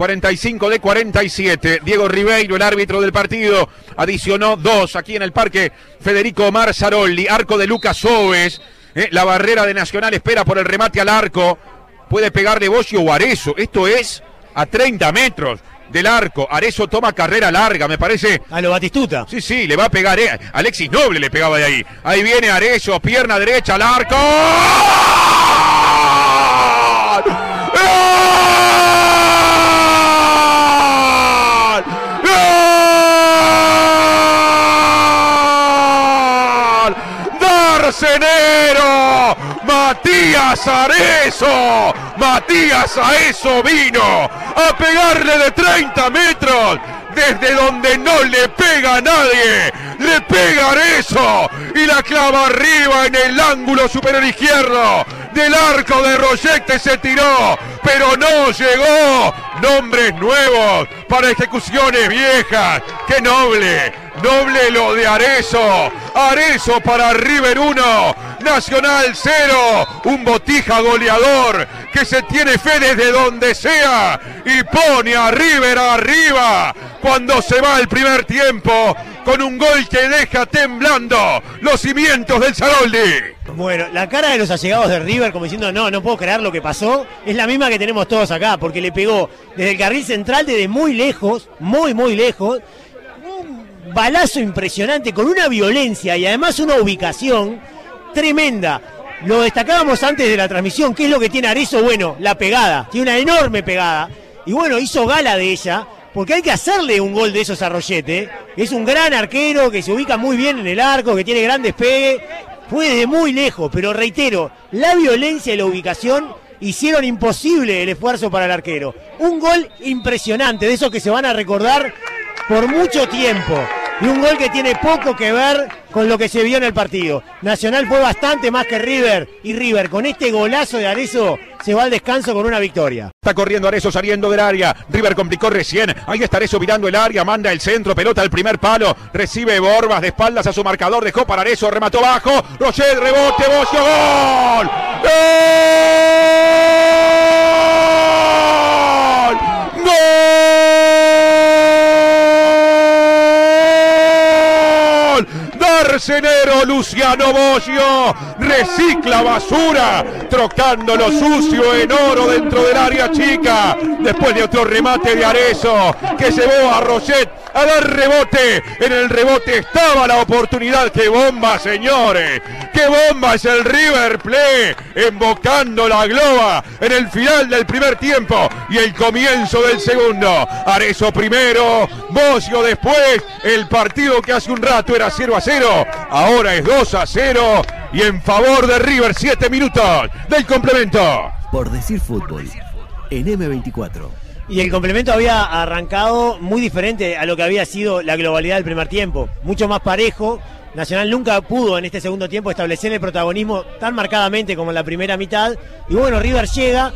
45 de 47. Diego Ribeiro, el árbitro del partido, adicionó dos aquí en el parque. Federico Omar Zarolli, arco de Lucas Oves. Eh, la barrera de Nacional espera por el remate al arco. Puede pegarle Bocio o Arezo. Esto es a 30 metros del arco. Arezo toma carrera larga, me parece. A lo Batistuta. Sí, sí, le va a pegar. eh. Alexis Noble le pegaba de ahí. Ahí viene Arezo, pierna derecha al arco. ¡Gol! ¡Darcenero! Matías Arezo. Matías Arezo vino a pegarle de 30 metros desde donde no le pega a nadie. Le pega Arezo y la clava arriba en el ángulo superior izquierdo del arco de Roget que se tiró, pero no llegó. Nombres nuevos para ejecuciones viejas. ¡Qué noble! Noble lo de Arezo. Arezo para River 1. Nacional 0. Un botija goleador que se tiene fe desde donde sea y pone a River arriba cuando se va el primer tiempo con un gol que deja temblando los cimientos del Saroldi. Bueno, la cara de los allegados de River como diciendo no, no puedo creer lo que pasó, es la misma que tenemos todos acá, porque le pegó desde el carril central, desde muy lejos, muy, muy lejos, un balazo impresionante con una violencia y además una ubicación tremenda. Lo destacábamos antes de la transmisión, ¿qué es lo que tiene Arezo? Bueno, la pegada, tiene una enorme pegada. Y bueno, hizo gala de ella, porque hay que hacerle un gol de esos a Rollete. Es un gran arquero que se ubica muy bien en el arco, que tiene gran despegue, fue desde muy lejos, pero reitero, la violencia y la ubicación hicieron imposible el esfuerzo para el arquero. Un gol impresionante, de esos que se van a recordar por mucho tiempo. Y un gol que tiene poco que ver con lo que se vio en el partido. Nacional fue bastante más que River. Y River, con este golazo de Arezo, se va al descanso con una victoria. Está corriendo Arezo saliendo del área. River complicó recién. Ahí está Arezo mirando el área. Manda el centro. Pelota al primer palo. Recibe Borbas de espaldas a su marcador. Dejó para Arezo. Remató bajo. Roger, rebote. Bocio. ¡Gol! ¡Gol! Darcenero Luciano Bocio recicla basura, trocando lo sucio en oro dentro del área chica. Después de otro remate de Arezo que llevó a Roget a dar rebote. En el rebote estaba la oportunidad. ¡Qué bomba, señores! ¡Qué bomba es el River Play! Embocando la globa en el final del primer tiempo y el comienzo del segundo. Arezo primero, Bocio después. El partido que hace un rato era 0 a 0, ahora es 2 a 0 y en favor de River 7 minutos del complemento. Por decir fútbol, en M24. Y el complemento había arrancado muy diferente a lo que había sido la globalidad del primer tiempo. Mucho más parejo. Nacional nunca pudo en este segundo tiempo establecer el protagonismo tan marcadamente como en la primera mitad. Y bueno, River llega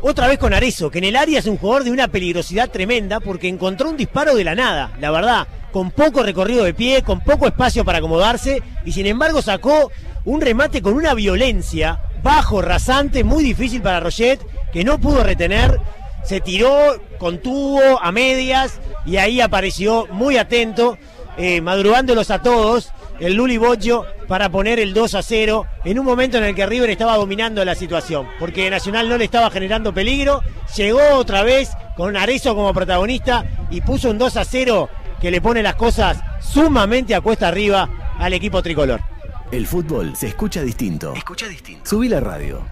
otra vez con Arezo, que en el área es un jugador de una peligrosidad tremenda porque encontró un disparo de la nada, la verdad, con poco recorrido de pie, con poco espacio para acomodarse y sin embargo sacó un remate con una violencia bajo, rasante, muy difícil para Roget, que no pudo retener se tiró, contuvo a medias y ahí apareció muy atento, eh, madrugándolos a todos, el Luli Boggio para poner el 2 a 0 en un momento en el que River estaba dominando la situación, porque Nacional no le estaba generando peligro, llegó otra vez con Arezo como protagonista y puso un 2 a 0 que le pone las cosas sumamente a cuesta arriba al equipo tricolor. El fútbol se escucha distinto. Escucha distinto. Subí la radio.